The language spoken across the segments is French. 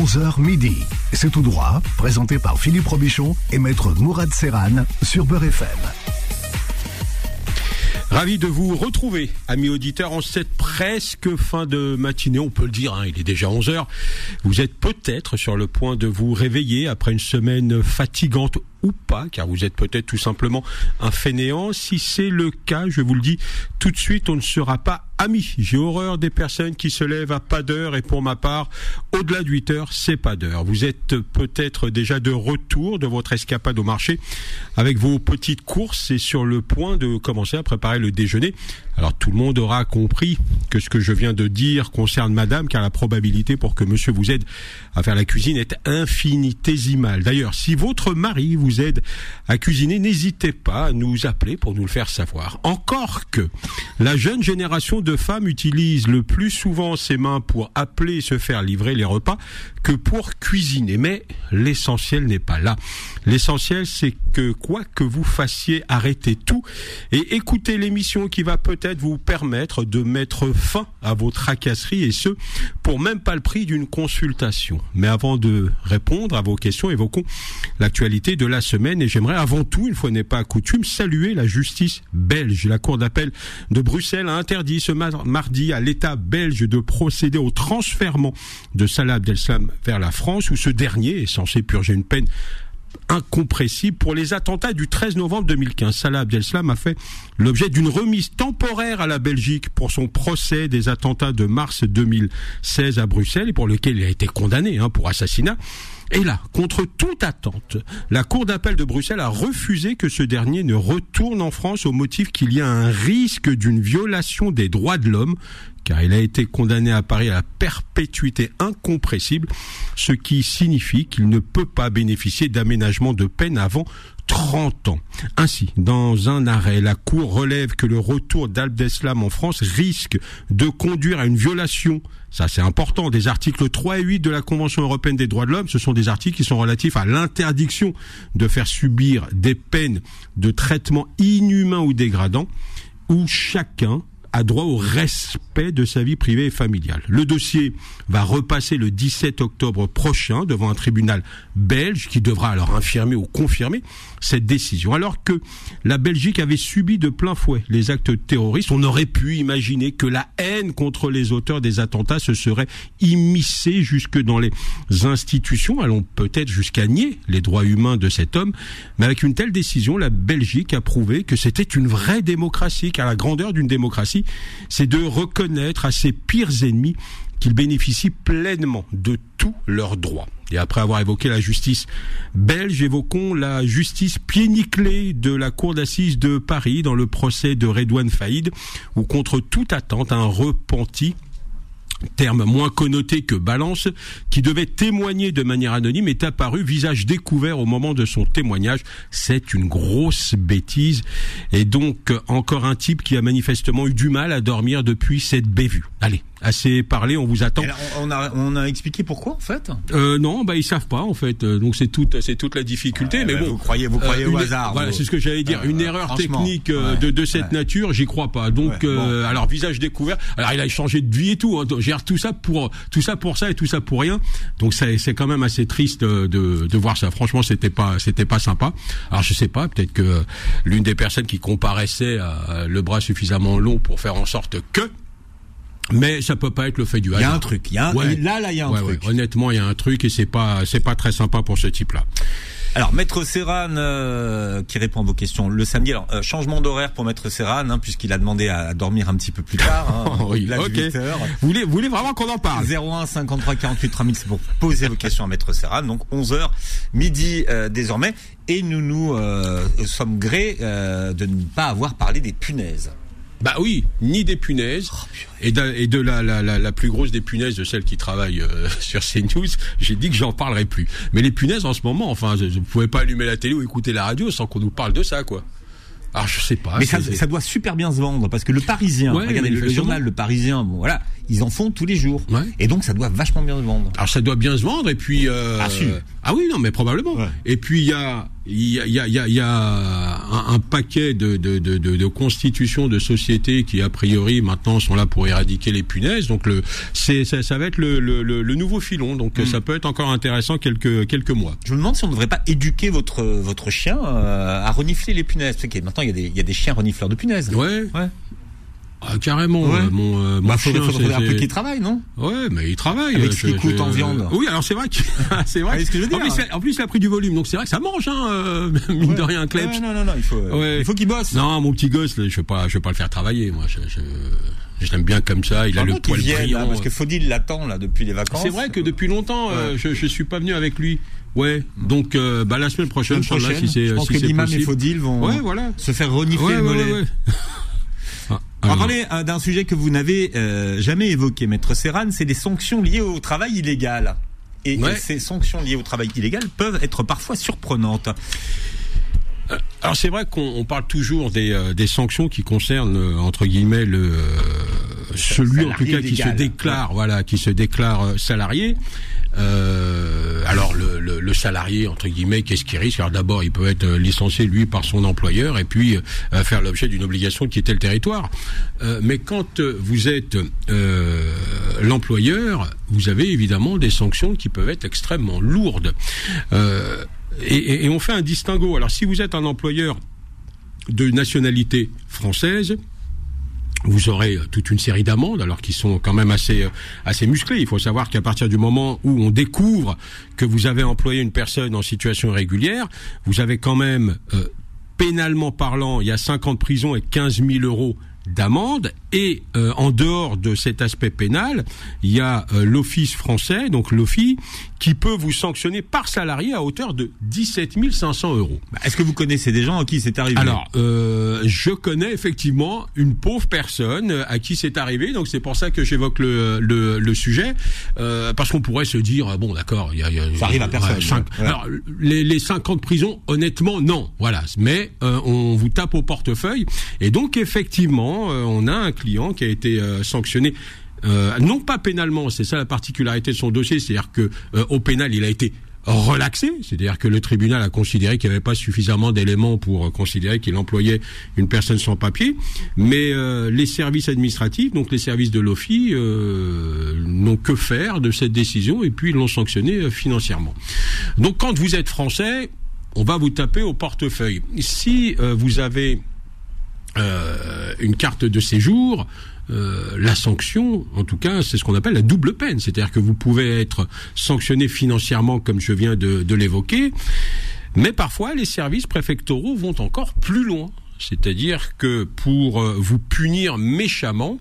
11h midi. C'est tout droit, présenté par Philippe Robichon et maître Mourad Serran sur Beurre FM. Ravi de vous retrouver, amis auditeurs, en cette presque fin de matinée, on peut le dire, hein, il est déjà 11 heures. Vous êtes peut-être sur le point de vous réveiller après une semaine fatigante ou pas, car vous êtes peut-être tout simplement un fainéant. Si c'est le cas, je vous le dis tout de suite, on ne sera pas amis. J'ai horreur des personnes qui se lèvent à pas d'heure et pour ma part, au-delà de 8 heures, c'est pas d'heure. Vous êtes peut-être déjà de retour de votre escapade au marché avec vos petites courses et sur le point de commencer à préparer le déjeuner. Alors tout le monde aura compris que ce que je viens de dire concerne madame, car la probabilité pour que monsieur vous aide à faire la cuisine est infinitésimale. D'ailleurs, si votre mari vous aide à cuisiner, n'hésitez pas à nous appeler pour nous le faire savoir. Encore que la jeune génération de femmes utilise le plus souvent ses mains pour appeler et se faire livrer les repas que pour cuisiner. Mais l'essentiel n'est pas là. L'essentiel, c'est que quoi que vous fassiez, arrêtez tout et écoutez l'émission qui va peut-être vous permettre de mettre fin à vos tracasseries et ce, pour même pas le prix d'une consultation. Mais avant de répondre à vos questions, évoquons l'actualité de la semaine et j'aimerais avant tout, une fois n'est pas coutume, saluer la justice belge. La Cour d'appel de Bruxelles a interdit ce mardi à l'État belge de procéder au transfert de Salah Abdeslam vers la France où ce dernier est censé purger une peine incompressible pour les attentats du 13 novembre 2015. Salah Abdeslam a fait l'objet d'une remise temporaire à la Belgique pour son procès des attentats de mars 2016 à Bruxelles et pour lequel il a été condamné hein, pour assassinat. Et là, contre toute attente, la Cour d'appel de Bruxelles a refusé que ce dernier ne retourne en France au motif qu'il y a un risque d'une violation des droits de l'homme car il a été condamné à Paris à la perpétuité incompressible, ce qui signifie qu'il ne peut pas bénéficier d'aménagement de peine avant 30 ans. Ainsi, dans un arrêt, la Cour relève que le retour d'Abdeslam en France risque de conduire à une violation, ça c'est important, des articles 3 et 8 de la Convention européenne des droits de l'homme. Ce sont des articles qui sont relatifs à l'interdiction de faire subir des peines de traitement inhumain ou dégradant, où chacun a droit au respect de sa vie privée et familiale. Le dossier va repasser le 17 octobre prochain devant un tribunal belge qui devra alors infirmer ou confirmer cette décision. Alors que la Belgique avait subi de plein fouet les actes terroristes, on aurait pu imaginer que la haine contre les auteurs des attentats se serait immiscée jusque dans les institutions, allons peut-être jusqu'à nier les droits humains de cet homme, mais avec une telle décision, la Belgique a prouvé que c'était une vraie démocratie, car la grandeur d'une démocratie, c'est de reconnaître à ses pires ennemis qu'ils bénéficient pleinement de tous leurs droits. Et après avoir évoqué la justice belge, évoquons la justice pied de la cour d'assises de Paris dans le procès de Redouane Faïd, où contre toute attente, un repenti terme moins connoté que balance, qui devait témoigner de manière anonyme, est apparu visage découvert au moment de son témoignage. C'est une grosse bêtise. Et donc, encore un type qui a manifestement eu du mal à dormir depuis cette bévue. Allez, assez parlé, on vous attend. on, a, on a expliqué pourquoi en fait euh, Non, bah ils savent pas en fait. Euh, donc c'est toute c'est toute la difficulté. mais bon, vous croyez vous croyez au euh, hasard. Voilà, c'est ce que j'allais dire. une erreur technique euh, de, de cette nature, j'y crois pas. Donc alors visage découvert. Alors il a changé de vie et tout. Hein, gère tout ça pour tout ça pour ça et tout ça pour rien. Donc c'est c'est quand même assez triste de, de voir ça. Franchement, c'était pas c'était pas sympa. Alors je sais pas, peut-être que l'une des personnes qui comparaissait a le bras suffisamment long pour faire en sorte que mais ça peut pas être le fait du hasard. Il y a un truc. Il y a là, là, il y a un truc. Honnêtement, il y a un truc et c'est pas, c'est pas très sympa pour ce type-là. Alors, Maître Serran, euh, qui répond à vos questions le samedi. Alors, euh, changement d'horaire pour Maître Serran, hein, puisqu'il a demandé à dormir un petit peu plus tard. Hein, oui, ok. Vous voulez, vous voulez vraiment qu'on en parle 01 53 48 3000, c'est pour poser vos questions à Maître Serran. Donc 11 h midi euh, désormais, et nous nous sommes grés de ne pas avoir parlé des punaises. Bah oui, ni des punaises. Oh, et de, et de la, la, la, plus grosse des punaises de celles qui travaillent euh, sur CNews, j'ai dit que j'en parlerai plus. Mais les punaises en ce moment, enfin, vous ne pouvez pas allumer la télé ou écouter la radio sans qu'on nous parle de ça, quoi. Alors je sais pas. Mais ça, ça, doit super bien se vendre parce que le Parisien, regardez le, journal Le Parisien, bon voilà, ils en font tous les jours. Et donc ça doit vachement bien se vendre. Alors ça doit bien se vendre et puis. Euh, ah, ah oui non mais probablement. Et puis il y a il y a, il y a, il y a un, un, paquet de, de, de, de, constitutions de sociétés qui a priori maintenant sont là pour éradiquer les punaises. Donc le, c'est, ça, ça va être le, le, le nouveau filon. Donc mm. ça peut être encore intéressant quelques quelques mois. Je me demande si on ne devrait pas éduquer votre votre chien euh, à renifler les punaises. Parce que maintenant il y a des il y a des chiens renifleurs de punaises. Ouais. Ouais. Ah, carrément. Ouais. Euh, mon, euh, mon bah, chien, faudrait, un peu qu'il travaille, non? Ouais, mais il travaille. Avec ce qu'il coûte en viande. Oui, alors c'est vrai que c'est vrai. ce que je veux dire, en, plus, en plus, il a pris du volume, donc c'est vrai que ça mange, hein, euh, mine de rien, Klebs. Ouais, non, non, non, il faut, ouais. il faut qu'il bosse. Non, mon petit gosse, là, je vais pas, je vais pas le faire travailler, moi. Je, je... Je l'aime bien comme ça. Il a le poil brillant. Là, parce que Faudil l'attend là depuis les vacances. C'est vrai que depuis longtemps, euh, je, je suis pas venu avec lui. Ouais. Donc euh, bah, la semaine prochaine, semaine prochaine si c'est Je pense si que l'imam et Faudil vont ouais, voilà. se faire renifler ouais, le mollet. Ouais, on va parler euh, d'un sujet que vous n'avez euh, jamais évoqué, Maître Serran, c'est des sanctions liées au travail illégal. Et, ces sanctions liées au travail illégal peuvent être parfois surprenantes. Euh, alors c'est vrai qu'on parle toujours des, des, sanctions qui concernent entre guillemets le celui en tout cas qui se déclare voilà qui se déclare salarié. Alors le, le, le, salarié entre guillemets, qu'est-ce qu'il risque? Alors d'abord, il peut être licencié lui par son employeur et puis euh, faire l'objet d'une obligation de quitter le territoire. Euh, mais quand vous êtes euh, l'employeur, vous avez évidemment des sanctions qui peuvent être extrêmement lourdes. Et, et, on fait un distinguo. Alors si vous êtes un employeur de nationalité française, vous aurez euh, toute une série d'amendes, alors qui sont quand même assez euh, assez musclées. Il faut savoir qu'à partir du moment où on découvre que vous avez employé une personne en situation irrégulière, vous avez quand même euh, pénalement parlant, il y a 5 ans de prison et 15 000 euros d'amende et euh, en dehors de cet aspect pénal, il y a euh, l'office français, donc l'OFI, qui peut vous sanctionner par salarié à hauteur de 17 500 euros. Bah, est-ce que vous connaissez des gens à qui c'est arrivé? Alors, euh, je connais effectivement une pauvre personne à qui c'est arrivé, donc c'est pour ça que j'évoque le, le, le, sujet, euh, parce qu'on pourrait se dire, bon d'accord, il y a, y a, ça arrive à personne. Cinq, Alors, les, les 5 ans de prison, honnêtement, non, voilà, mais on vous tape au portefeuille, et donc effectivement, on a un client qui a été euh, sanctionné euh, non pas pénalement, c'est ça la particularité de son dossier, c'est-à-dire que euh, au pénal il a été relaxé, c'est-à-dire que le tribunal a considéré qu'il n'y avait pas suffisamment d'éléments pour considérer qu'il employait une personne sans papier, mais les services administratifs, donc les services de l'OFI, n'ont que faire de cette décision et puis l'ont sanctionné financièrement. Donc quand vous êtes français, on va vous taper au portefeuille. Si vous avez euh, une carte de séjour, euh, la sanction, en tout cas, c'est ce qu'on appelle la double peine. C'est-à-dire que vous pouvez être sanctionné financièrement, comme je viens de, l'évoquer, mais parfois les services préfectoraux vont encore plus loin. C'est-à-dire que pour euh, vous punir méchamment,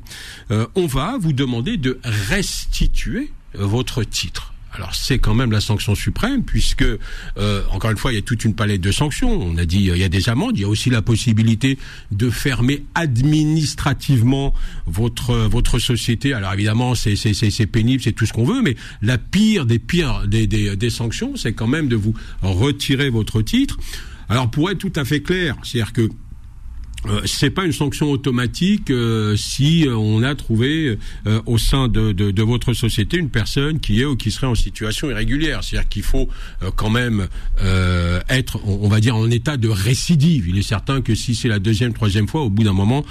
on va vous demander de restituer votre titre. Alors c'est quand même la sanction suprême puisque euh, encore une fois il y a toute une palette de sanctions. On a dit il y a des amendes, il y a aussi la possibilité de fermer administrativement votre votre société. Alors évidemment c'est c'est c'est pénible, c'est tout ce qu'on veut, mais la pire des pires des des, des sanctions, c'est quand même de vous retirer votre titre. Alors pour être tout à fait clair, c'est-à-dire que euh, c'est pas une sanction automatique euh, si euh, on a trouvé au sein de, votre société une personne qui est ou qui serait en situation irrégulière. C'est-à-dire qu'il faut quand même être, on, va dire, en état de récidive. Il est certain que si c'est la deuxième, troisième fois, au bout d'un moment,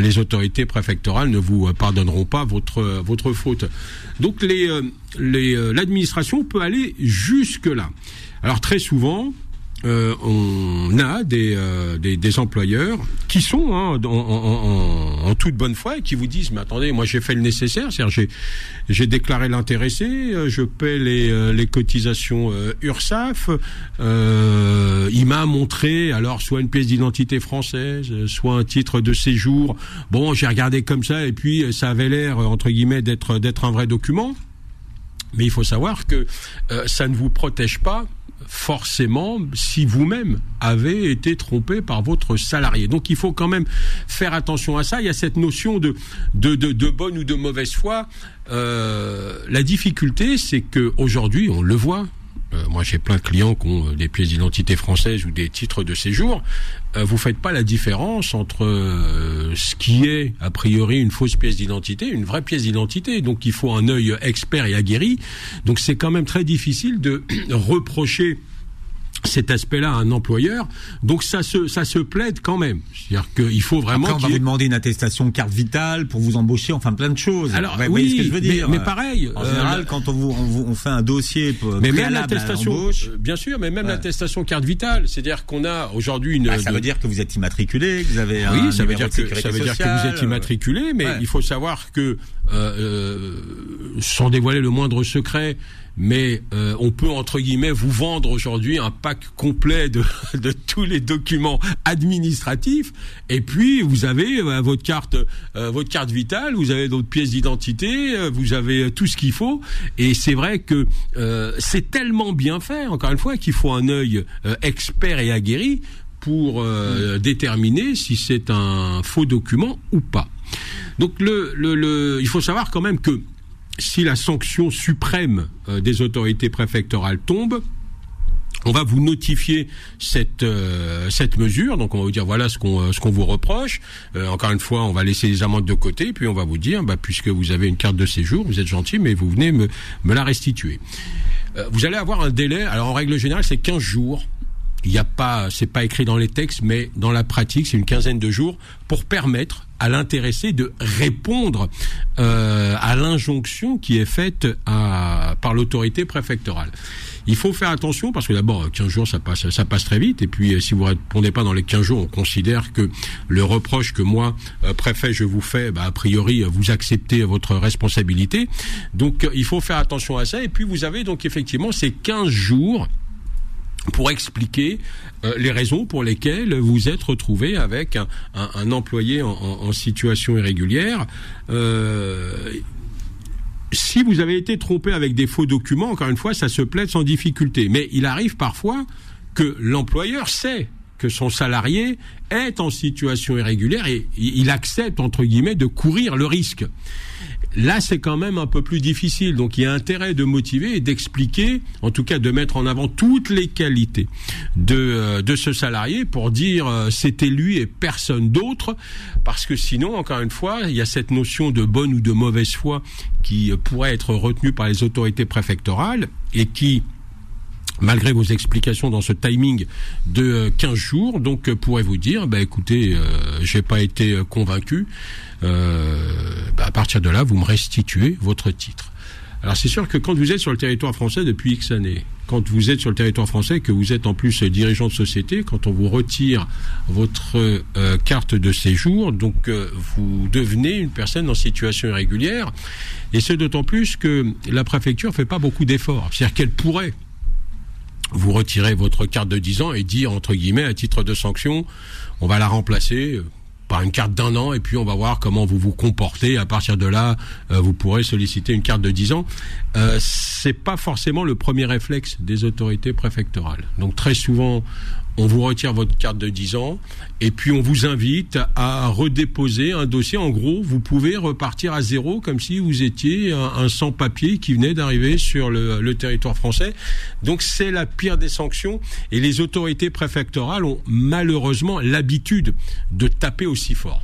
les autorités préfectorales ne vous pardonneront pas votre votre faute. Donc l'administration peut aller jusque là. Alors très souvent, euh, on a des, euh, des, des, employeurs qui sont hein, en, en, en, toute bonne foi et qui vous disent mais attendez moi j'ai fait le nécessaire c'est-à-dire j'ai déclaré l'intéressé euh, je paie les, les cotisations URSAF il m'a montré alors soit une pièce d'identité française soit un titre de séjour. Bon j'ai regardé comme ça et puis ça avait l'air entre guillemets d'être d'être un vrai document. Mais il faut savoir que ça ne vous protège pas forcément si vous-même avez été trompé par votre salarié. Donc il faut quand même faire attention à ça. Il y a cette notion de, de, de, bonne ou de mauvaise foi. Euh, la difficulté, c'est que aujourd'hui, on le voit, moi j'ai plein de clients qui ont euh, des pièces d'identité françaises ou des titres de séjour, euh, vous faites pas la différence entre ce qui est a priori une fausse pièce d'identité, une vraie pièce d'identité. Donc il faut un œil expert et aguerri. Donc c'est quand même très difficile de reprocher cet aspect-là à un employeur. Donc ça se ça se plaide quand même. C'est-à-dire qu'il faut vraiment. Après, on va vous demander une attestation carte vitale pour vous embaucher, enfin plein de choses. Alors oui, ce que je veux dire. Mais, pareil. En général, euh, quand on vous on, fait un dossier pour mais même l'attestation, euh, bien sûr, mais même l'attestation carte vitale, c'est-à-dire qu'on a aujourd'hui une. Bah, ça veut dire que vous êtes immatriculé, que vous avez. Oui, ça veut dire que ça veut dire que vous êtes immatriculé, mais il faut savoir que euh, sans dévoiler le moindre secret mais euh, on peut entre guillemets vous vendre aujourd'hui un pack complet de, de, tous les documents administratifs. Et puis vous avez euh, votre carte euh, votre carte vitale, vous avez d'autres pièces d'identité, vous avez tout ce qu'il faut. Et c'est vrai que c'est tellement bien fait encore une fois qu'il faut un œil expert et aguerri pour déterminer si c'est un faux document ou pas. Donc le, le, le, il faut savoir quand même que si la sanction suprême euh, des autorités préfectorales tombe, on va vous notifier cette euh, cette mesure, donc on va vous dire voilà ce qu'on euh, ce qu'on vous reproche. encore une fois, on va laisser les amendes de côté, puis on va vous dire bah puisque vous avez une carte de séjour, vous êtes gentil, mais vous venez me me la restituer. vous allez avoir un délai. Alors en règle générale, c'est 15 jours. Il n'y a pas, c'est pas écrit dans les textes, mais dans la pratique, c'est une quinzaine de jours pour permettre à l'intéressé de répondre euh, à l'injonction qui est faite à, par l'autorité préfectorale. Il faut faire attention parce que d'abord 15 jours ça passe ça passe très vite et puis euh, si vous répondez pas dans les 15 jours, on considère que le reproche que moi euh, préfet je vous fais bah, a priori vous acceptez votre responsabilité. Donc il faut faire attention à ça et puis vous avez donc effectivement ces 15 jours pour expliquer euh, les raisons pour lesquelles vous êtes retrouvé avec un, un, employé en, en, situation irrégulière. Euh, si vous avez été trompé avec des faux documents, encore une fois, ça se plaide sans difficulté. Mais il arrive parfois que l'employeur sait que son salarié est en situation irrégulière et il accepte, entre guillemets, de courir le risque. Là, c'est quand même un peu plus difficile. Donc, il y a intérêt de motiver et d'expliquer, en tout cas de mettre en avant toutes les qualités de, euh, de ce salarié pour dire euh, c'était lui et personne d'autre. Parce que sinon, encore une fois, il y a cette notion de bonne ou de mauvaise foi qui euh, pourrait être retenue par les autorités préfectorales et qui malgré vos explications dans ce timing de 15 jours, donc pourrait vous dire, bah écoutez, euh, j'ai pas été convaincu, bah, à partir de là, vous me restituez votre titre. Alors c'est sûr que quand vous êtes sur le territoire français depuis X années, quand vous êtes sur le territoire français, que vous êtes en plus dirigeant de société, quand on vous retire votre euh, carte de séjour, donc euh, vous devenez une personne en situation irrégulière, et ce d'autant plus que la préfecture fait pas beaucoup d'efforts. C'est-à-dire qu'elle pourrait vous retirer votre carte de 10 ans et dire, entre guillemets, à titre de sanction, on va la remplacer par une carte d'un an et puis on va voir comment vous vous comportez. À partir de là, euh, vous pourrez solliciter une carte de 10 ans. Euh, c'est pas forcément le premier réflexe des autorités préfectorales. Donc très souvent, on vous retire votre carte de 10 ans et puis on vous invite à redéposer un dossier. En gros, vous pouvez repartir à zéro comme si vous étiez un, sans-papier qui venait d'arriver sur le, le, territoire français. Donc c'est la pire des sanctions et les autorités préfectorales ont malheureusement l'habitude de taper aussi fort.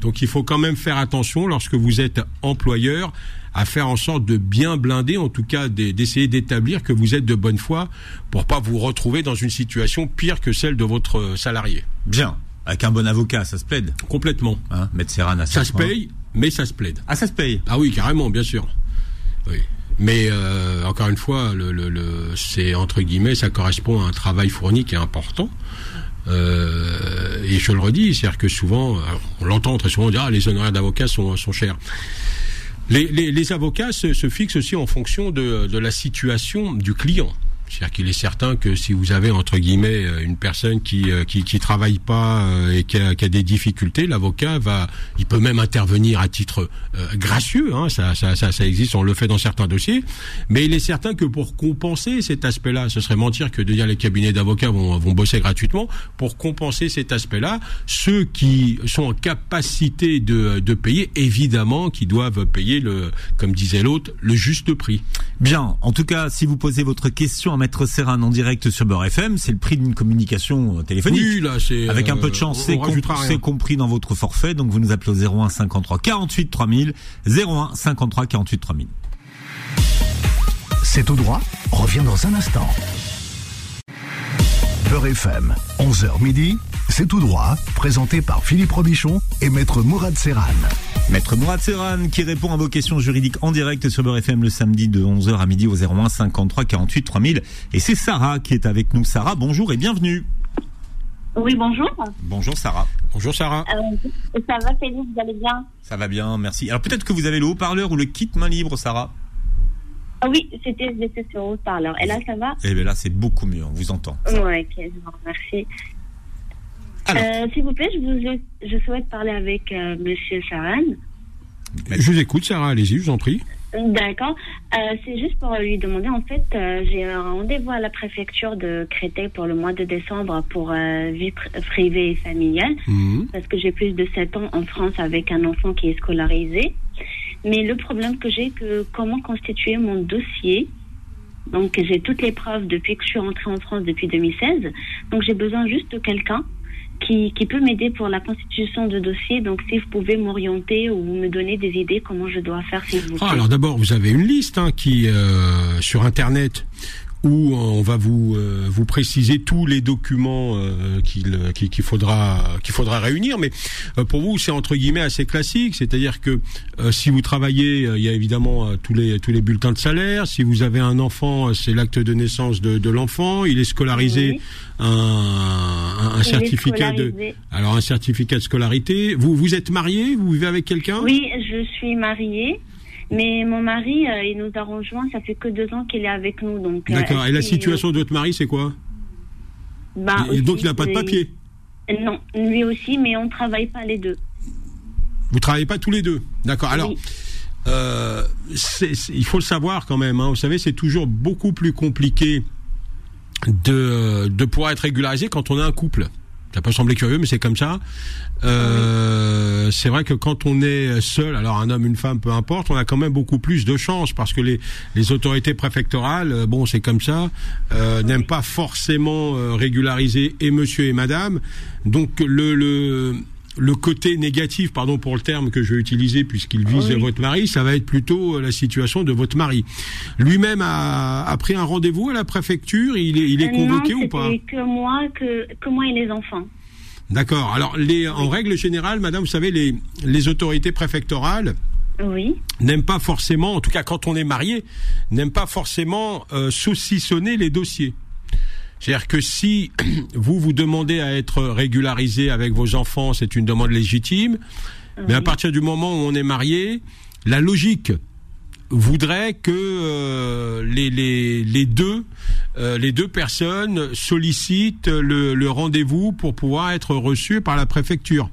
Donc il faut quand même faire attention lorsque vous êtes employeur à faire en sorte de bien blinder, en tout cas d'essayer d'établir que vous êtes de bonne foi pour pas vous retrouver dans une situation pire que celle de votre euh, salarié. Bien. Avec un bon avocat, ça se plaide Complètement. Hein, Serran Ça se paye, mais ça se plaide. Ah, ça se paye Ah oui, carrément, bien sûr. Oui. Mais euh, encore une fois, le, le, le c'est entre guillemets, ça correspond à un travail fourni qui est important. Euh, et je le redis, c'est-à-dire que souvent, on l'entend très souvent dire ah, les honoraires d'avocats sont, sont chers. Les, les, avocats se, fixent aussi en fonction de la situation du client. C'est-à-dire qu'il est certain que si vous avez entre guillemets euh, une personne qui euh, qui, qui travaille pas euh, et qui a, qui a des difficultés, l'avocat va, il peut même intervenir à titre gracieux. Hein, ça, ça, ça, ça, existe, on le fait dans certains dossiers. Mais il est certain que pour compenser cet aspect-là, ce serait mentir que de dire les cabinets d'avocats vont, vont bosser gratuitement. Pour compenser cet aspect-là, ceux qui sont en capacité de, de payer, évidemment, qui doivent payer le, comme disait l'autre, le juste prix. Bien. En tout cas, si vous posez votre question Maître Serran en direct sur Beurre FM, c'est le prix d'une communication téléphonique. Oui, là, c'est avec un peu de euh, chance, c'est compris dans votre forfait. Donc vous nous appelez au 01 53 48 3000, 01 53 48 3000. C'est tout droit. Revient dans un instant. Beurre FM. 11h midi, c'est tout droit, présenté par Philippe Robichon et Maître Mourad Serran. Maître Mourad Serran qui répond à vos questions juridiques en direct sur Beurre FM le samedi de 11h à midi au 01 53 48 3000. Et c'est Sarah qui est avec nous. Sarah, bonjour et bienvenue. Oui, bonjour. Bonjour Sarah. Bonjour Sarah. Euh, ça va Philippe, vous allez bien? Ça va bien, merci. Alors peut-être que vous avez le haut-parleur ou le kit main libre, Sarah? Ah oui, c'était sur haut-parleur. Et là, ça va? Eh bien là, c'est beaucoup mieux, on vous entend. Oui, ok, je vous remercie. Euh, S'il vous plaît, je, vous, je souhaite parler avec euh, Monsieur Saran. Je vous écoute, Sarah, allez-y, je vous en prie. D'accord. Euh, c'est juste pour lui demander, en fait, euh, j'ai un rendez-vous à la préfecture de Créteil pour le mois de décembre pour euh, vie privée et familiale, mhm. parce que j'ai plus de 7 ans en France avec un enfant qui est scolarisé. Mais le problème que j'ai, que comment constituer mon dossier? Donc j'ai toutes les preuves depuis que je suis rentrée en France depuis 2016. Donc j'ai besoin juste de quelqu'un qui, qui peut m'aider pour la constitution de dossier. Donc, si vous pouvez m'orienter ou me donner des idées comment je dois faire, s'il vous plaît. Ah, alors d'abord, vous avez une liste hein, qui euh, sur Internet où on va vous euh, vous préciser tous les documents euh, qu'il qu'il faudra qu'il faudra réunir. Mais euh, pour vous c'est entre guillemets assez classique. C'est-à-dire que si vous travaillez il y a évidemment tous les tous les bulletins de salaire. Si vous avez un enfant c'est l'acte de naissance de, de l'enfant. Il est scolarisé un, un, certificat de alors un certificat de scolarité. Vous vous êtes marié? Vous vivez avec quelqu'un? Oui je suis mariée mais mon mari, euh, il nous a rejoint, ça fait que deux ans qu'il est avec nous. donc. Euh, D'accord. Et la situation de votre mari, c'est quoi? Bah, Donc il n'a pas de papier? Non, lui aussi, mais on ne travaille pas les deux. Vous travaillez pas tous les deux? D'accord. Alors, euh, il faut le savoir quand même. Hein. Vous savez, c'est toujours beaucoup plus compliqué de, de pouvoir être régularisé quand on est un couple. Ça peut sembler curieux, mais c'est comme ça. Euh, c'est vrai que quand on est seul, alors un homme, une femme, peu importe, on a quand même beaucoup plus de chance parce que les, les autorités préfectorales, euh, bon, c'est comme ça, euh, n'aiment pas forcément euh, régulariser et monsieur et madame. Donc le, le le côté négatif, pardon pour le terme que je vais utiliser puisqu'il vise votre mari, ça va être plutôt euh, la situation de votre mari. Lui-même a, a, pris un rendez-vous à la préfecture, il est, il est convoqué ou pas? que moi, que, que moi et les enfants. D'accord. Alors, les, en règle générale, madame, vous savez, les, les autorités préfectorales, oui. n'aiment pas forcément, en tout cas quand on est marié, n'aiment pas forcément euh, saucissonner les dossiers. C'est-à-dire que si vous vous demandez à être régularisé avec vos enfants, c'est une demande légitime. Mais à partir du moment où on est marié, la logique voudrait que euh, les, les, les, deux euh, les deux personnes sollicitent le, le rendez-vous pour pouvoir être reçus par la préfecture.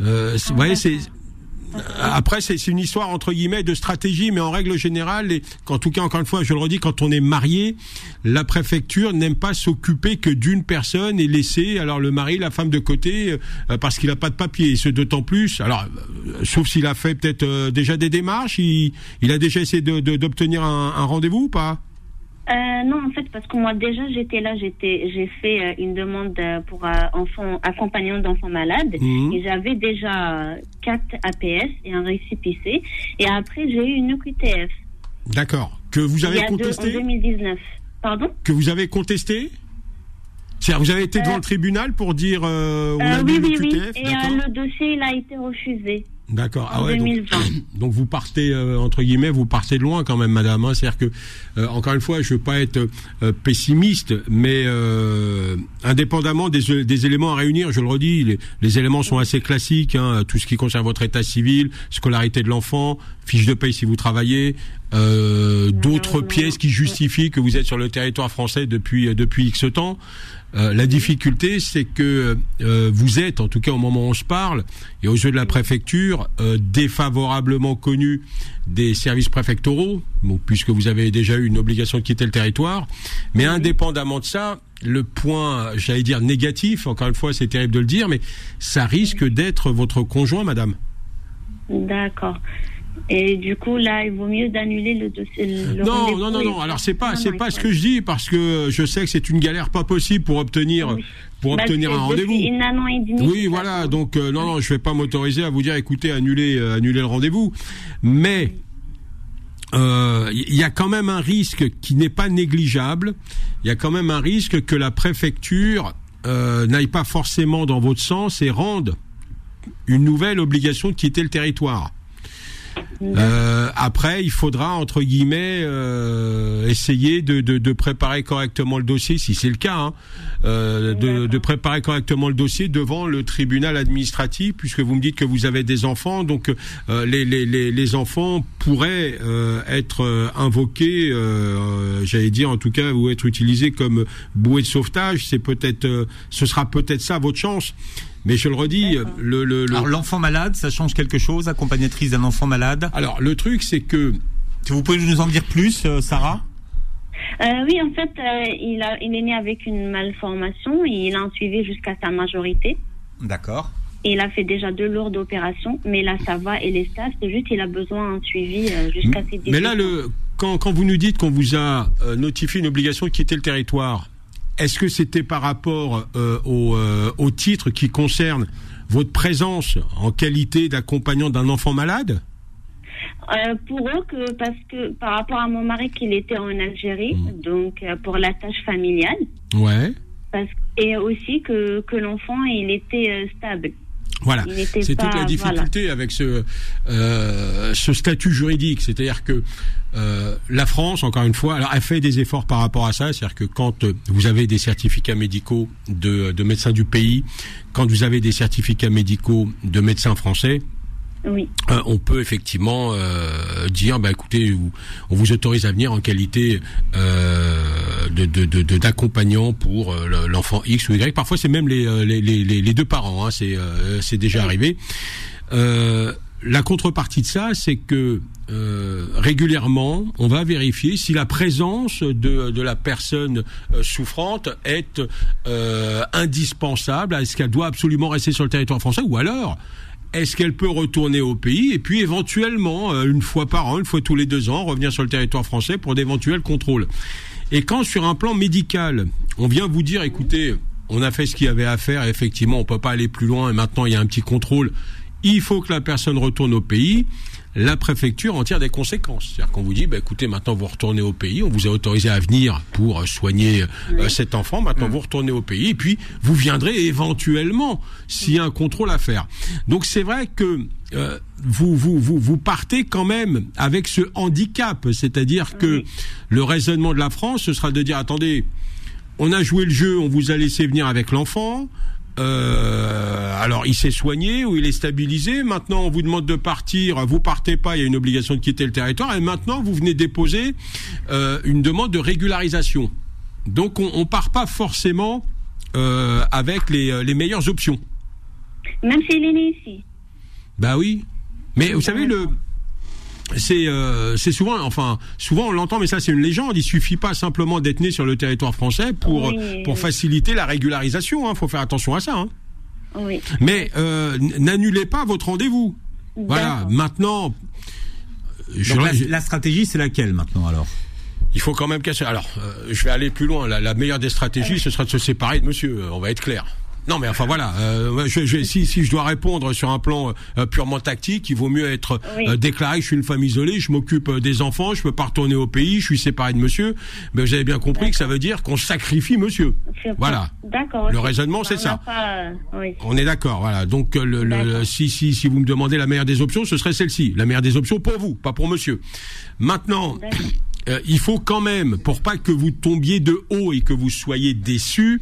Euh, vous voyez, c'est après, c'est une histoire entre guillemets de stratégie, mais en règle générale, et, en tout cas, encore une fois, je le redis, quand on est marié, la préfecture n'aime pas s'occuper que d'une personne et laisser alors le mari, la femme de côté, euh, parce qu'il n'a pas de papier. Et ce d'autant plus, alors, euh, sauf s'il a fait peut-être euh, déjà des démarches, il, il, a déjà essayé d'obtenir de, un, un rendez-vous ou pas? Euh, non, en fait, parce que moi déjà j'étais là, j'étais, j'ai fait euh, une demande euh, pour enfants accompagnants d'enfants malades mhm. et j'avais déjà quatre APS et un récipicé et après j'ai eu une OQTF. D'accord. Que vous avez contesté En 2019. Pardon? Que vous avez contesté? C'est-à-dire, vous avez été devant le tribunal pour dire euh, oui, oui, oui. Et le dossier, il a été refusé. D'accord. Ah ouais, donc, vous partez euh, entre guillemets, vous partez de loin quand même, madame. Hein. C'est-à-dire que euh, encore une fois, je veux pas être euh, pessimiste, mais indépendamment des, des, éléments à réunir, je le redis, les, les éléments sont assez classiques. Hein, tout ce qui concerne votre état civil, scolarité de l'enfant, fiche de paye si vous travaillez, d'autres pièces qui justifient que vous êtes sur le territoire français depuis depuis X temps. Euh, la difficulté, c'est que euh, vous êtes, en tout cas au moment où on se parle, et aux yeux de la préfecture, euh, défavorablement connu des services préfectoraux, puisque vous avez déjà eu une obligation de quitter le territoire. Mais indépendamment de ça, le point, j'allais dire négatif, encore une fois, c'est terrible de le dire, mais ça risque d'être votre conjoint, madame. D'accord. Et du coup, là, il vaut mieux d'annuler le dossier. non, non, non, non. Alors c'est pas, c'est pas ce que je dis parce que je sais que c'est une galère pas possible pour obtenir, pour bah, obtenir un rendez-vous. Oui, voilà. Donc euh, non, non, je vais pas m'autoriser à vous dire, écoutez, annuler, euh, annuler le rendez-vous. Mais euh, il y a quand même un risque qui n'est pas négligeable. Il y a quand même un risque que la préfecture n'aille pas forcément dans votre sens et rende une nouvelle obligation de quitter le territoire. Euh, après, il faudra entre guillemets euh, essayer de, de, de, préparer correctement le dossier, si c'est le cas, hein, euh, de, de, préparer correctement le dossier devant le tribunal administratif, puisque vous me dites que vous avez des enfants, donc euh, les, les, les, les, enfants pourraient euh, être euh, invoqués, j'allais dire en tout cas, ou être utilisés comme bouée de sauvetage. C'est peut-être, ce sera peut-être ça votre chance. Mais je le redis, le, le, Alors l'enfant malade, ça change quelque chose, accompagnatrice d'un enfant malade Alors le truc, c'est que... Vous pouvez nous en dire plus, euh, Sarah euh, oui, en fait, euh, il, a, il est né avec une malformation et il a un suivi jusqu'à sa majorité. D'accord. Et il a fait déjà deux lourdes opérations, mais là, ça va et les stades, c'est juste qu'il a besoin d'un suivi jusqu'à ses 18 Mais là, le, quand, quand vous nous dites qu'on vous a notifié une obligation de quitter le territoire, est-ce que c'était par rapport euh, au, euh, au, titre qui concerne votre présence en qualité d'accompagnant d'un enfant malade? Euh, pour eux, que, parce que par rapport à mon mari qu'il était en Algérie, mmh. donc pour la tâche familiale. Ouais. Parce, et aussi que, que l'enfant il était stable. Voilà, c'est toute la difficulté avec ce, euh, ce statut juridique, c'est-à-dire que euh, la France, encore une fois, alors elle fait des efforts par rapport à ça, c'est-à-dire que quand vous avez des certificats médicaux de, de médecins du pays, quand vous avez des certificats médicaux de médecins français, oui. Euh, on peut effectivement euh, dire, bah écoutez, on vous autorise à venir en qualité euh, de d'accompagnant pour euh, l'enfant X ou Y. Parfois, c'est même les, les, les, les, deux parents. Hein, c'est euh, c'est déjà arrivé. la contrepartie de ça, c'est que régulièrement, on va vérifier si la présence de, de la personne souffrante est indispensable. Est-ce qu'elle doit absolument rester sur le territoire français ou alors est-ce qu'elle peut retourner au pays et puis éventuellement, euh, une fois par an, une fois tous les deux ans, revenir sur le territoire français pour d'éventuels contrôles? Et quand sur un plan médical, on vient vous dire, écoutez, on a fait ce qu'il y avait à faire, effectivement, on peut pas aller plus loin et maintenant il y a un petit contrôle, il faut que la personne retourne au pays la préfecture en tire des conséquences. C'est-à-dire qu'on vous dit, bah, écoutez, maintenant vous retournez au pays, on vous a autorisé à venir pour euh, soigner euh, cet enfant, maintenant vous retournez au pays, et puis vous viendrez éventuellement s'il y a un contrôle à faire. Donc c'est vrai que euh, vous, vous, vous, vous partez quand même avec ce handicap, c'est-à-dire que le raisonnement de la France, ce sera de dire, attendez, on a joué le jeu, on vous a laissé venir avec l'enfant, euh, alors, il s'est soigné ou il est stabilisé. Maintenant, on vous demande de partir. Vous partez pas. Il y a une obligation de quitter le territoire. Et maintenant, vous venez déposer euh, une demande de régularisation. Donc, on, on part pas forcément euh, avec les, les, meilleures options. Même s'il est né ici. Bah oui. Mais vous savez le c'est euh, c'est souvent enfin souvent on l'entend mais ça c'est une légende. Il suffit pas simplement d'être né sur le territoire français pour pour faciliter la régularisation hein. Faut faire attention à ça hein. oui. mais euh, n'annulez pas votre rendez-vous. Voilà. Maintenant la, stratégie c'est laquelle maintenant alors? Il faut quand même casser alors euh, je vais aller plus loin. La, la meilleure des stratégies ce sera de se séparer de monsieur on va être clair non, mais enfin voilà. Euh, je, je, si, si je dois répondre sur un plan euh, purement tactique, il vaut mieux être euh, déclaré. Je suis une femme isolée, je m'occupe euh, des enfants, je peux pas retourner au pays, je suis séparé de Monsieur. Mais vous avez bien compris que ça veut dire qu'on sacrifie Monsieur. Voilà. D'accord. Le raisonnement, c'est ça. oui. On est d'accord. Voilà. Donc le, le, si si si vous me demandez la meilleure des options, ce serait celle-ci. La meilleure des options pour vous, pas pour Monsieur. Maintenant. il faut quand même, pour pas que vous tombiez de haut et que vous soyez déçus,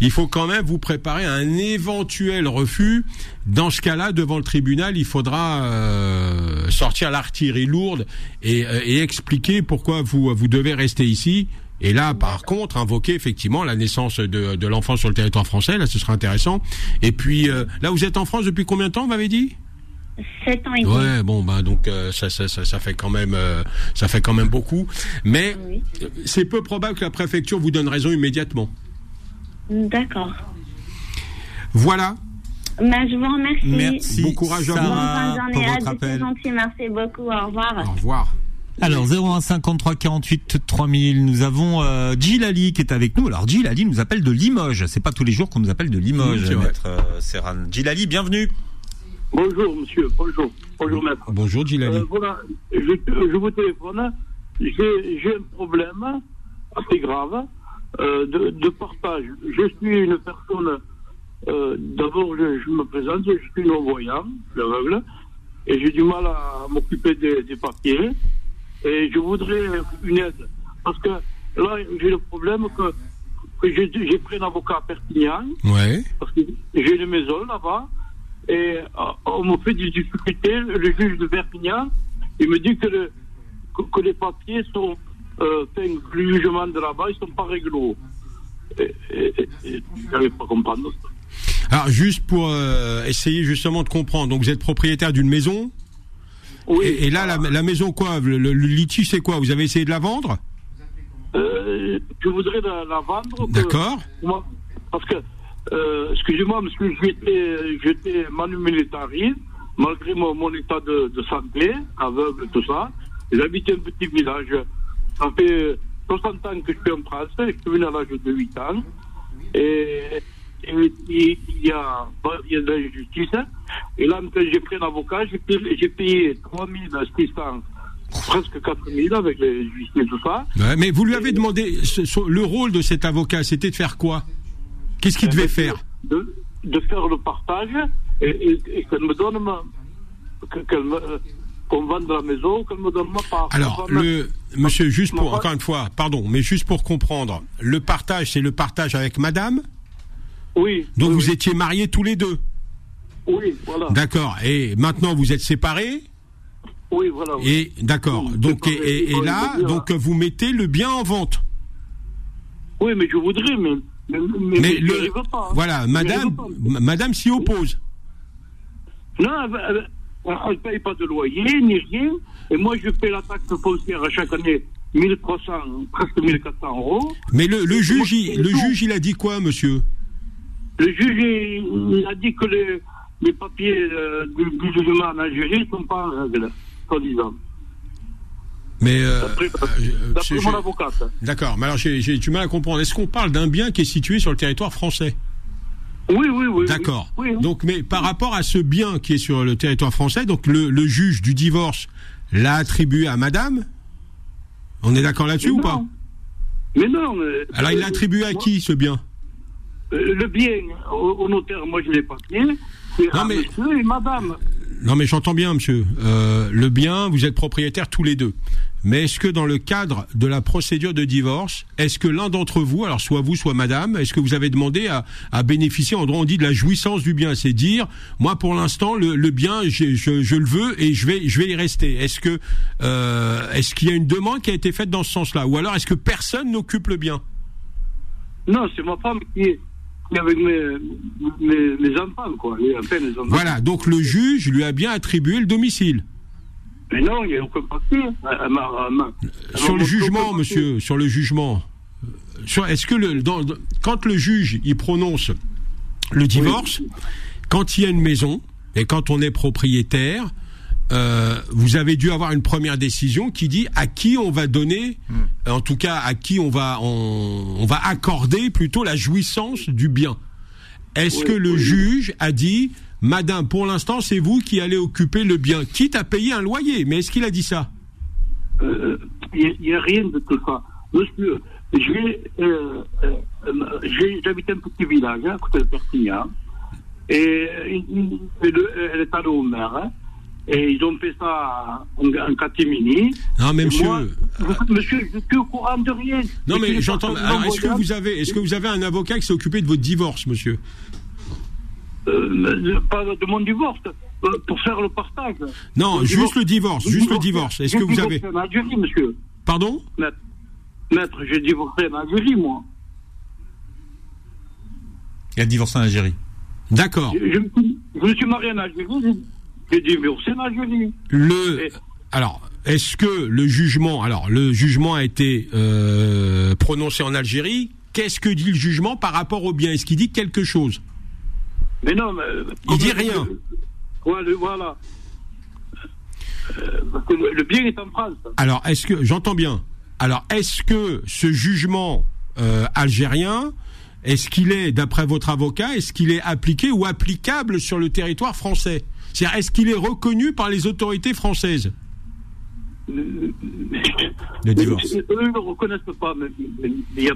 il faut quand même vous préparer à un éventuel refus. Dans ce cas-là, devant le tribunal, il faudra euh, sortir l'artillerie lourde et, euh, et, expliquer pourquoi vous, vous devez rester ici. Et là, par contre, invoquer effectivement la naissance de, de l'enfant sur le territoire français. Là, ce sera intéressant. Et puis, euh, là, vous êtes en France depuis combien de temps, vous m'avez dit? 7 ans et demi. Ouais, bon ben donc euh, ça, ça, ça, ça, fait quand même euh, ça fait quand même beaucoup, mais oui. c'est peu probable que la préfecture vous donne raison immédiatement. D'accord. Voilà. Ben, je vous remercie. Merci. Bon courage à vous. Bonne fin de journée. Pour votre appel. gentil. Merci beaucoup. Au revoir. Au revoir. Alors 01 53 48 3000, nous avons euh, Gilali qui est avec nous. Alors Gilali nous appelle de Limoges. C'est pas tous les jours qu'on nous appelle de Limoges, maître euh, Serran. Gilali, bienvenue. Bonjour, monsieur. Bonjour. Bonjour, maître. Bonjour, Gilali. Euh, voilà, je, je, vous téléphone. J'ai un problème assez grave euh, de, de, partage. Je suis une personne. Euh, D'abord, je, je, me présente. Je suis non-voyant, aveugle, et j'ai du mal à m'occuper des, des, papiers. Et je voudrais une aide. Parce que là, j'ai le problème que, que j'ai pris un avocat à Perpignan. Ouais. Parce que j'ai une maison là-bas. Et euh, on me fait des difficultés. Le juge de Perpignan, il me dit que, le, que, les papiers sont. Euh, le jugement de là-bas, ils sont pas réglo. Et, et, n'arrive pas à comprendre. Alors, juste pour euh, essayer justement de comprendre, donc vous êtes propriétaire d'une maison Oui. Et, là, la, maison, quoi le, le, litige, c'est quoi? Vous avez essayé de la vendre? Euh, Je voudrais la, la vendre. D'accord. Parce que euh, excusez-moi, parce que j'étais manu malgré mon, mon état de, de, santé, aveugle, tout ça. J'habite un petit village. Ça fait 60 ans que je suis en France, je suis venu à l'âge de 8 ans. Et, il, y a, il y a de l'injustice. Et là, quand j'ai pris un avocat, j'ai payé, payé 3600 presque 4000 avec les justices et tout ça. Ouais, mais vous lui avez demandé, le rôle de cet avocat, c'était de faire quoi? Qu'est-ce qu'il devait faire? De, de, faire le partage et, et, qu'elle me donne ma, me, qu'on vende la maison, qu'elle me donne ma part. Alors, le, monsieur, juste pour, encore une fois, pardon, mais juste pour comprendre, le partage, c'est le partage avec madame Oui. Donc vous étiez mariés tous les deux Oui, voilà. D'accord. Et maintenant, vous êtes séparés Oui, voilà. Et, d'accord. donc, et, et là, donc, vous mettez le bien en vente Oui, mais je voudrais, mais mais, le, pas, hein. voilà, madame, madame s'y oppose. Non, on ne paye pas de loyer, ni rien. Et moi, je paie la taxe foncière chaque année 1300, presque 1400 euros. Mais le, le juge, il, le juge, il a dit quoi, monsieur? Le juge, il, a dit que les, les papiers euh, du, du, jugement en Algérie ne sont pas en règle, soi-disant. Mais euh, d'après euh, mon avocate. D'accord, mais alors j'ai du mal à comprendre. Est-ce qu'on parle d'un bien qui est situé sur le territoire français? Oui, oui, oui. D'accord. Donc, mais par rapport à ce bien qui est sur le territoire français, donc le, le juge du divorce l'a attribué à Madame? On est d'accord là-dessus ou pas? Mais non. Alors, il l'a attribué à qui ce bien? Euh, Le bien au, notaire, moi je l'ai pas fait. Non mais. Monsieur et Madame. Non mais j'entends bien, monsieur. Euh, le bien, vous êtes propriétaires tous les deux. Mais est-ce que dans le cadre de la procédure de divorce, est-ce que l'un d'entre vous, alors soit vous, soit madame, est-ce que vous avez demandé à, à bénéficier, en droit on dit, de la jouissance du bien C'est dire, moi pour l'instant, le, le bien, je, je, je, le veux et je vais, je vais y rester. Est-ce que, euh, est-ce qu'il y a une demande qui a été faite dans ce sens-là? Ou alors est-ce que personne n'occupe le bien? Non, c'est ma femme qui avec mes, mes, mes enfants, quoi. Enfin, enfants. Voilà, donc le juge lui a bien attribué le domicile. Mais non, il n'y a aucun papier. Sur le jugement, monsieur, sur le jugement. Est-ce que le, dans, quand le juge il prononce le divorce, quand il y a une maison et quand on est propriétaire, euh, vous avez dû avoir une première décision qui dit à qui on va donner, hmm. En tout cas à qui on va on, on va accorder plutôt la jouissance du bien. Est-ce que le juge a dit Madame, pour l'instant, c'est vous qui allez occuper le bien, quitte à payer un loyer. Mais est-ce qu'il a dit ça? Il euh, n'y a, rien de tout ça. Monsieur, euh, euh, j'habite un petit village hein, à côté de Perpignan. Et, elle est allée au maire. Hein, et ils ont fait ça en, catimini. Non, mais monsieur. monsieur, je suis au courant de rien. Non, mais j'entends. Est-ce que vous avez, est-ce que vous avez un avocat qui s'est occupé de votre divorce, monsieur euh, pas de mon divorce, euh, pour faire le partage. Non, juste le divorce, juste le divorce. Est-ce que vous avez. en Algérie, monsieur. Pardon Maître, Maître j'ai divorcé en Algérie, moi. Il a divorcé en Algérie. D'accord. Je, me suis marié en Algérie, j'ai en Algérie. Le. Alors, est-ce que le jugement, alors le jugement a été euh, prononcé en Algérie? Qu'est-ce que dit le jugement par rapport au bien? Est-ce qu'il dit quelque chose? Mais non, mais. Il dit rien. voilà. voilà. Euh, parce que le bien est en France. Alors, est-ce que. J'entends bien. Alors, est-ce que ce jugement euh, algérien est-ce qu'il est, d'après votre avocat, est-ce qu'il est appliqué ou applicable sur le territoire français? C'est-à-dire, est-ce qu'il est reconnu par les autorités françaises? Le divorce. Eux ne le reconnaissent pas.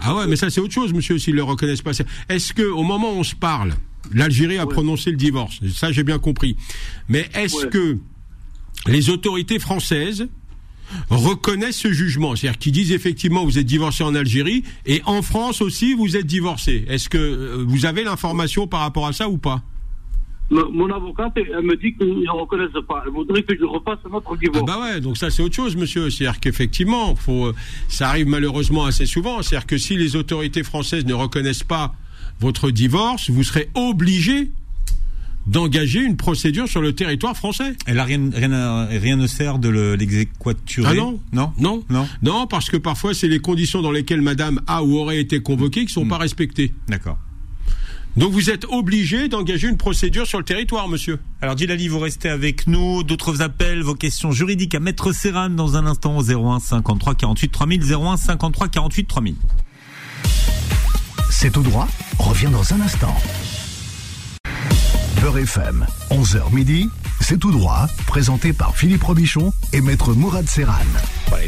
ah ouais, mais ça c'est autre chose, monsieur, s'ils ne le reconnaissent pas. Est-ce que au moment où on se parle, l'Algérie a prononcé le divorce? Ça j'ai bien compris. Mais est-ce que les autorités françaises reconnaissent ce jugement, c'est-à-dire qu'ils disent effectivement vous êtes divorcé en Algérie et en France aussi vous êtes divorcé. Est-ce que euh, vous avez l'information par rapport à ça ou pas? Mon avocate, elle me dit qu'ils ne reconnaissent pas. Elle voudrait que je refasse notre divorce. Ah bah ouais, donc ça c'est autre chose, monsieur. C'est-à-dire qu'effectivement, faut, ça arrive malheureusement assez souvent. C'est-à-dire que si les autorités françaises ne reconnaissent pas votre divorce, vous serez obligé d'engager une procédure sur le territoire français. Et là, rien, rien, rien ne sert de l'exéquaturer? Ah non Non? Non Non, non parce que parfois, c'est les conditions dans lesquelles madame a ou aurait été convoquée qui ne sont hmm. pas respectées. D'accord. Donc vous êtes obligé d'engager une procédure sur le territoire, monsieur. Alors Gilali, vous restez avec nous. D'autres appels, vos questions juridiques à Maître Serran dans un instant au 01 53 48 3000, 01 53 48 3000. C'est au droit, revient dans un instant. Beurre FM, 11h midi, c'est tout droit, présenté par Philippe Robichon et Maître Mourad Serran.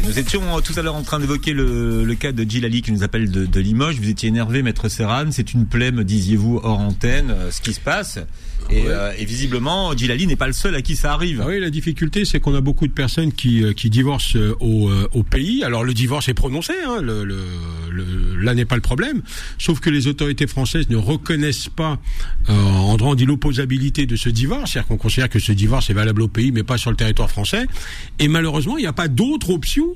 nous étions euh, tout à l'heure en train d'évoquer le, cas de Gilali qui nous appelle de, Limoges. Vous étiez énervé, Maître Serran. C'est une plaie, me disiez-vous, hors antenne, euh, ce qui se passe. Et, euh, et, visiblement, Gilali n'est pas le seul à qui ça arrive. Ah oui, la difficulté, c'est qu'on a beaucoup de personnes qui, euh, qui divorcent euh, au, au, pays. Alors le divorce est prononcé, hein, le, le, là n'est pas le problème. Sauf que les autorités françaises ne reconnaissent pas, euh, en droit dit l'opposabilité de ce divorce, c'est-à-dire qu'on considère que ce divorce est valable au pays, mais pas sur le territoire français. Et malheureusement, il n'y a pas d'autre option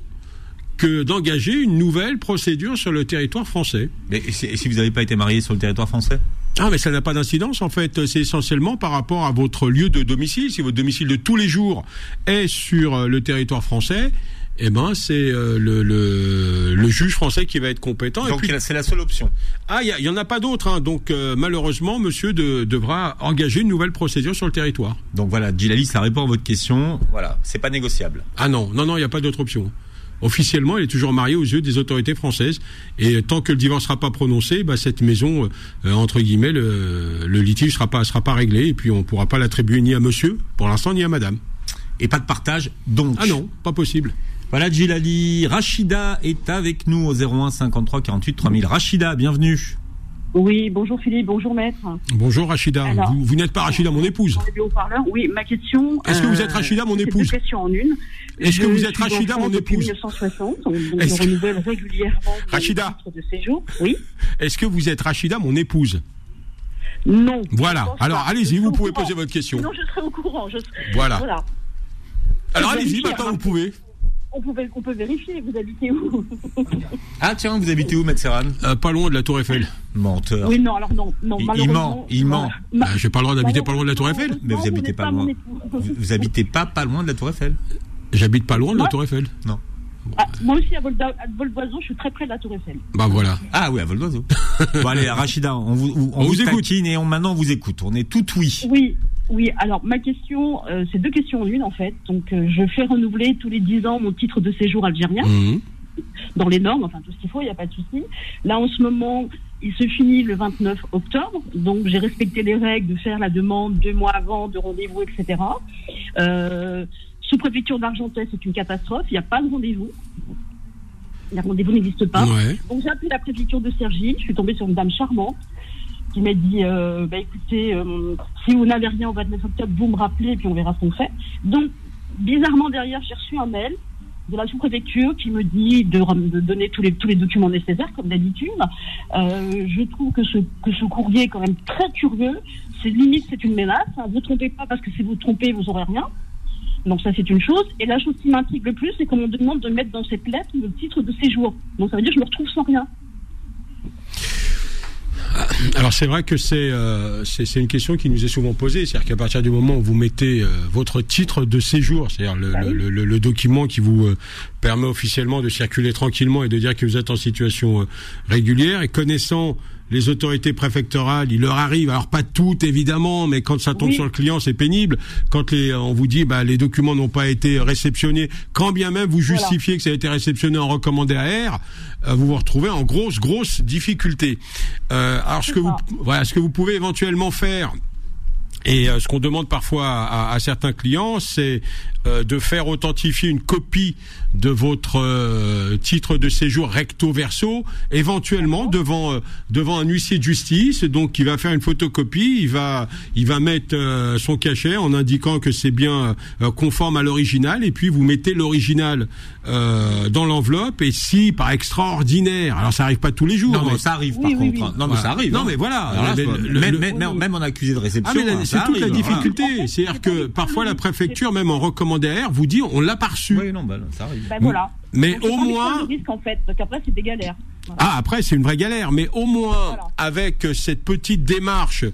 que d'engager une nouvelle procédure sur le territoire français. Mais et si vous n'avez pas été marié sur le territoire français? Ah, mais ça n'a pas d'incidence en fait. C'est essentiellement par rapport à votre lieu de domicile. Si votre domicile de tous les jours est sur euh, le territoire français, eh ben c'est euh, le, le, juge français qui va être compétent. Donc c'est la seule option. Ah, il y, en a pas d'autre. Hein. Donc euh, malheureusement, Monsieur devra engager une nouvelle procédure sur le territoire. Donc voilà, Gilali, ça répond à votre question. Voilà, c'est pas négociable. Ah non, non, non, il n'y a pas d'autre option officiellement, elle est toujours mariée aux yeux des autorités françaises. Et tant que le divorce sera pas prononcé, bah, cette maison, euh, entre guillemets, le, le litige sera pas sera pas réglé. Et puis on pourra pas l'attribuer ni à monsieur, pour l'instant, ni à madame. Et pas de partage, donc. Ah non, pas possible. Voilà, Gilali. Rachida est avec nous au 01 53 48 3000. Rachida, bienvenue. Oui, bonjour Philippe, bonjour maître. Bonjour Rachida. vous, n'êtes pas Rachida, mon épouse. Oui, ma question. Est-ce que vous êtes Rachida, mon épouse Deux questions en une. Est-ce que vous êtes Rachida, mon épouse 1960, donc je renouvelle régulièrement Rachida. de séjour. Oui. Est-ce que vous êtes Rachida, mon épouse Non. Voilà. Alors allez-y, vous pouvez poser votre question. Non, je serai au courant. Voilà. voilà. Alors allez-y, maintenant vous pouvez on, on peut vérifier, vous habitez où Ah tiens, vous habitez où, Maître euh, Pas loin de la Tour Eiffel. Menteur. Oui, non, alors non, non il, ment, il ment. Bah, J'ai pas le droit d'habiter pas loin de la Tour Eiffel. Mais vous habitez pas, loin. Vous, habitez pas pas loin de la Tour Eiffel. J'habite pas loin de la Tour Eiffel. Non. Ah, moi aussi, à vol, d'oiseau, je suis très près de la Tour Eiffel. Bah voilà. Ah oui, à vol d'oiseau. bon allez, Rachida, on vous, on, vous, écoute. et on, maintenant on vous écoute. On est tout oui. Oui, oui, alors ma question, euh, c'est deux questions en une en fait. Donc euh, je fais renouveler tous les 10 ans mon titre de séjour algérien, mmh. dans les normes, enfin tout ce qu'il faut, il n'y a pas de souci. Là en ce moment, il se finit le 29 octobre, donc j'ai respecté les règles de faire la demande deux mois avant, de rendez-vous, etc. Euh, sous préfecture d'Argenteuil, c'est une catastrophe, il n'y a pas de rendez-vous. Le rendez-vous n'existe pas. Donc j'ai appelé la préfecture de Sergi, je suis tombée sur une dame charmante qui m'a dit euh, bah, écoutez, euh, si vous n'avez rien au 29 octobre, vous me rappelez et puis on verra ce qu'on fait. Donc, bizarrement, derrière, j'ai reçu un mail de la sous-préfecture qui me dit de, donner tous les, tous les documents nécessaires, comme d'habitude. Euh, je trouve que ce, que ce courrier est quand même très curieux. C'est limite, c'est une menace. Hein. Vous ne trompez pas parce que si vous trompez, vous n'aurez rien. Donc ça, c'est une chose. Et la chose qui m'intrigue le plus, c'est qu'on me demande de mettre dans cette lettre le titre de séjour. Donc ça veut dire que je me retrouve sans rien. Alors c'est vrai que euh, c'est c'est une question qui nous est souvent posée, c'est-à-dire qu'à partir du moment où vous mettez euh, votre titre de séjour, c'est-à-dire le, bah le, le, le, document qui vous euh, permet officiellement de circuler tranquillement et de dire que vous êtes en situation régulière, et connaissant les autorités préfectorales, il leur arrive, alors pas toutes évidemment, mais quand ça tombe sur le client, c'est pénible. Quand les, on vous dit, bah, les documents n'ont pas été réceptionnés, quand bien même vous justifiez que ça a été réceptionné en recommandé AR, euh, vous vous retrouvez en grosse, grosse difficulté. Euh, alors ce que vous, voilà, ce que vous pouvez éventuellement faire, et euh, ce qu'on demande parfois à, à certains clients, c'est euh, de faire authentifier une copie de votre euh, titre de séjour recto verso, éventuellement devant euh, devant un huissier de justice. Donc, il va faire une photocopie, il va il va mettre son cachet en indiquant que c'est bien conforme à l'original, et puis vous mettez l'original dans l'enveloppe. Et si par extraordinaire, alors ça arrive pas tous les jours, non, mais, ça arrive par contre. Non, mais ça arrive. Non, hein. mais voilà. même, en accusé de réception. Ah, c'est toute la difficulté. C'est-à-dire que parfois la préfecture, même en recommandation derrière vous dit on l'a pas reçu. Oui, non, bah, ça arrive. Ben voilà. Mais au moins. risque en fait, parce qu'après c'est des galères. Ah, après c'est une vraie galère, mais au moins avec cette petite démarche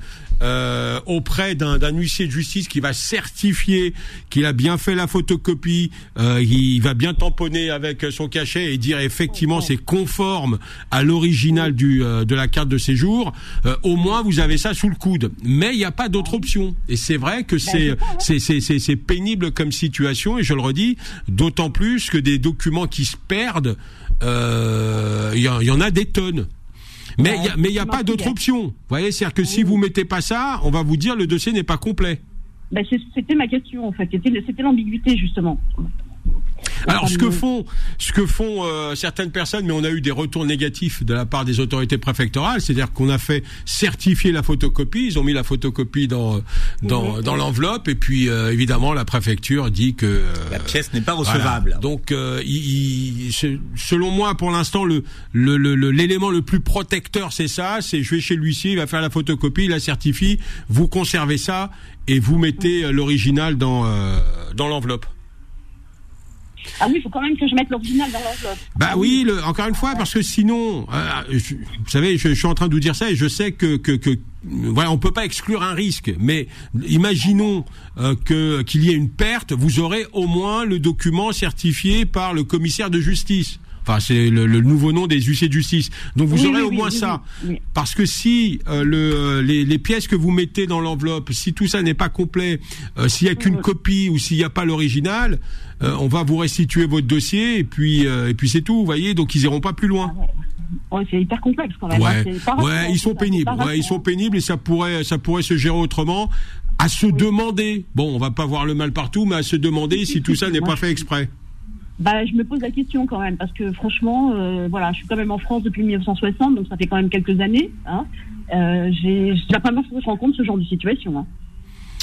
euh, auprès d'un huissier de justice qui va certifier qu'il a bien fait la photocopie, euh, il va bien tamponner avec son cachet et dire effectivement c'est conforme à l'original du euh, de la carte de séjour. Euh, au moins vous avez ça sous le coude. Mais il n'y a pas d'autre option. Et c'est vrai que ben, c'est c'est c'est c'est pénible comme situation et je le redis, d'autant plus que des documents qui se perdent, euh, il y, y en a des tonnes. Mais il n'y a pas d'autre option. Vous voyez, c'est-à-dire que si vous mettez pas ça, on va vous dire le dossier n'est pas complet. Ben, c'était ma question en fait. C'était l'ambiguïté justement. Alors ce que font, ce que font euh, certaines personnes, mais on a eu des retours négatifs de la part des autorités préfectorales, c'est-à-dire qu'on a fait certifier la photocopie, ils ont mis la photocopie dans dans, dans l'enveloppe et puis euh, évidemment la préfecture dit que euh, la pièce n'est pas recevable. Donc il, selon moi pour l'instant le l'élément le, le, plus protecteur c'est ça, c'est je vais chez l'huissier, il va faire la photocopie, il la certifie, vous conservez ça et vous mettez l'original dans dans l'enveloppe. Ah oui, il faut quand même que je mette l'original dans l'enveloppe. Bah ah oui, le, encore une fois, parce que sinon, euh, vous savez, je, suis en train de vous dire ça et je sais que, que, que voilà, on peut pas exclure un risque, mais imaginons euh, que qu'il y ait une perte, vous aurez au moins le document certifié par le commissaire de justice. Enfin, c'est le, nouveau nom des huissiers de justice. Donc vous aurez au moins ça. Parce que si euh, le, euh, les, les, pièces que vous mettez dans l'enveloppe, si tout ça n'est pas complet, euh, s'il y a qu'une copie ou s'il n'y a pas l'original, on va vous restituer votre dossier et puis et puis c'est tout. Vous voyez, donc ils iront pas plus loin. Ah ouais. c'est hyper complexe quand même. Hein. Ouais, ils sont pénibles. Ouais, ils sont pénibles et ça pourrait, ça pourrait se gérer autrement. À se demander. Bon, on va pas voir le mal partout, mais à se demander si tout ça n'est pas fait exprès bah, je me pose la question quand même, parce que franchement, euh, voilà, je suis quand même en France depuis 1960, donc ça fait quand même quelques années. Hein. Euh, j'ai la première fois que je rencontre ce genre de situation. Hein.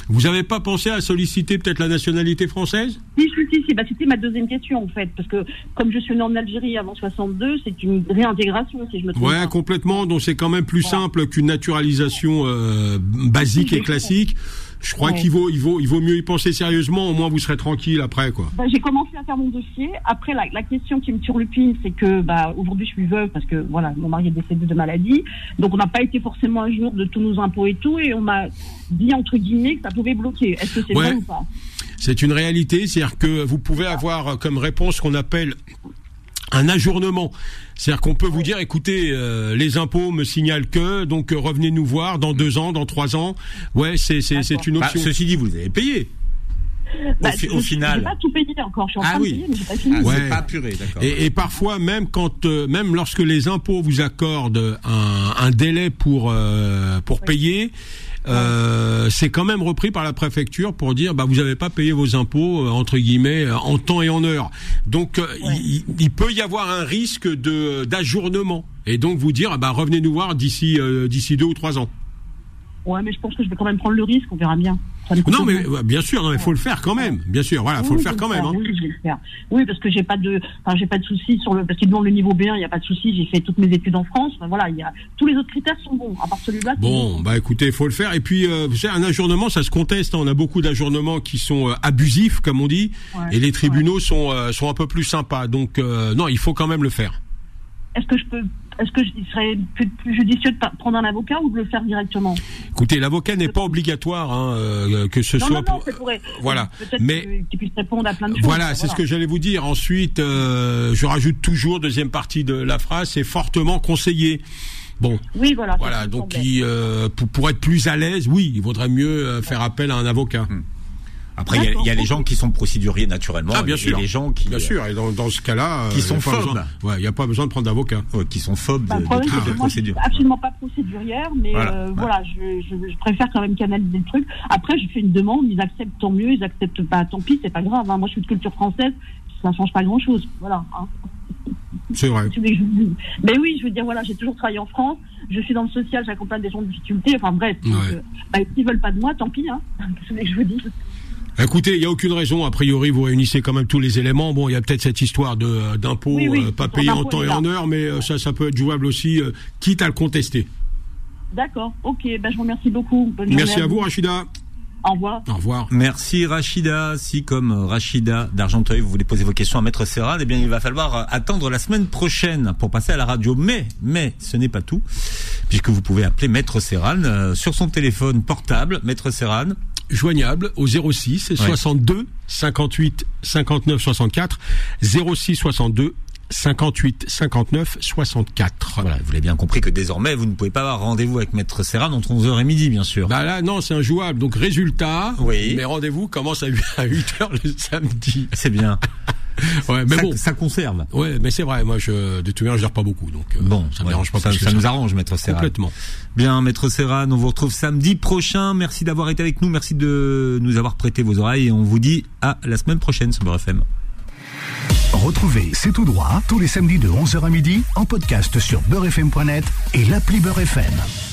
Vous n'avez pas pensé à solliciter peut-être la nationalité française? Si, si, si. Bah, c'était ma deuxième question en fait, parce que comme je suis né en Algérie avant 62, c'est une réintégration si je me trompe. Ouais, complètement. Donc c'est quand même plus simple qu'une naturalisation euh, basique et classique. Je crois qu'il vaut, il vaut, il vaut mieux y penser sérieusement. Au moins, vous serez tranquille après, quoi. Bah, j'ai commencé à faire mon dossier. Après, la, la question qui me turlupine, c'est que, bah, aujourd'hui, je suis veuve parce que, voilà, mon mari est décédé de maladie. Donc, on n'a pas été forcément un jour de tous nos impôts et tout, et on m'a dit entre guillemets que ça pouvait bloquer. Est-ce que c'est vrai ou pas? C'est une réalité, c'est-à-dire que vous pouvez avoir comme réponse qu'on appelle un ajournement. C'est-à-dire qu'on peut vous dire, écoutez, euh, les impôts me signalent que, donc euh, revenez nous voir dans deux ans, dans trois ans. Ouais, c'est c'est c'est une option. Bah, ceci dit, vous avez payé. Bah, au, final. pas tout payé encore. Je suis en ah train oui. de payer, mais pas fini. Ah, pas puré, d'accord. Et, et, parfois, même quand, euh, même lorsque les impôts vous accordent un, un délai pour pour payer, euh, c'est quand même repris par la préfecture pour dire bah vous n'avez pas payé vos impôts euh, entre guillemets euh, en temps et en heure. Donc il, peut y avoir un risque de d'ajournement et donc vous dire bah revenez nous voir d'ici d'ici deux ou trois ans. Ouais, mais je pense que je vais quand même prendre le risque, on verra bien. Non, mais bien sûr, il faut le faire quand même. Bien sûr, voilà, faut le faire quand même. Hein. Oui, je vais le faire. oui, parce que j'ai pas de, enfin, j'ai pas de soucis sur le, parce qu'ils demandent le niveau B1, il n'y a pas de soucis. J'ai fait toutes mes études en France. voilà, il y a tous les autres critères sont bons, à part celui-là. Bon, bah écoutez, il faut le faire. Et puis, euh, vous savez, un ajournement, ça se conteste. Hein. On a beaucoup d'ajournements qui sont euh, abusifs, comme on dit, et les tribunaux sont euh, sont un peu plus sympas. Donc, non, il faut quand même le faire. Est-ce que je peux est-ce que serait plus, judicieux de prendre un avocat ou de le faire directement? Écoutez, l'avocat n'est pas obligatoire hein, euh, que ce soit. Non, non, pour... voilà. Mais qu'il puisse répondre à plein de choses. Voilà, c'est ce que j'allais vous dire. Ensuite, euh, je rajoute toujours deuxième partie de la phrase, c'est fortement conseillé. Bon. Oui, voilà. Voilà, donc pour, pour, être plus à l'aise, oui, il vaudrait mieux faire appel à un avocat. Hmm. Après, il y, a les gens qui sont procéduriers naturellement. Ah, bien sûr. les gens qui. Bien sûr. Et dans, ce cas-là. Qui sont phobes. ouais, il n'y a pas besoin de prendre d'avocat. qui sont phobes bah, de, de, de procédure. absolument pas procédurière, mais voilà, euh, voilà je, je, préfère quand même canaliser le truc. Après, je fais une demande, ils acceptent tant mieux, ils acceptent pas, tant pis, c'est pas grave. Hein. Moi, je suis de culture française, ça change pas grand-chose. Voilà. Hein. C'est vrai. Mais oui, je veux dire, voilà, j'ai toujours travaillé en France. Je suis dans le social, j'accompagne des gens de difficulté. Enfin bref, ouais. euh, bah, s'ils veulent pas de moi, tant pis. Hein. Qu'est-ce que je vous dis Écoutez, il n'y a aucune raison. A priori, vous réunissez quand même tous les éléments. Bon, il y a peut-être cette histoire de euh, d'impôts euh, pas payés en temps et en heure, mais euh, ça, ça peut être jouable aussi, quitte à le contester. D'accord. Ok. Ben, je vous remercie beaucoup. Merci à vous, Rachida. Au revoir. Au revoir. Merci Rachida. Si comme Rachida d'Argenteuil, vous voulez poser vos questions à Maître Serral, eh bien il va falloir attendre la semaine prochaine pour passer à la radio. Mais, mais ce n'est pas tout, puisque vous pouvez appeler Maître Serral sur son téléphone portable. Maître Serral, joignable au 06 62 58 59 64 06 62 58 59 64. Voilà, vous l'avez bien compris que désormais vous ne pouvez pas avoir rendez-vous avec Maître Serran entre 11h et midi bien sûr. Bah là non, c'est injouable. Donc résultat, oui. mes rendez-vous commencent à 8h le samedi. C'est bien. ouais, mais ça, bon, ça conserve. Ouais, mais c'est vrai. Moi, je de toute manière, je dors pas beaucoup, donc euh, bon, ça me dérange pas. Ça, ça nous arrange, maître Serran. Complètement. Bien, maître Serran, on vous retrouve samedi prochain. Merci d'avoir été avec nous. Merci de nous avoir prêté vos oreilles. Et on vous dit à la semaine prochaine sur BFM. Retrouvez C'est tout droit tous les samedis de 11h à midi en podcast sur beurrefm.net et l'appli Beurrefm.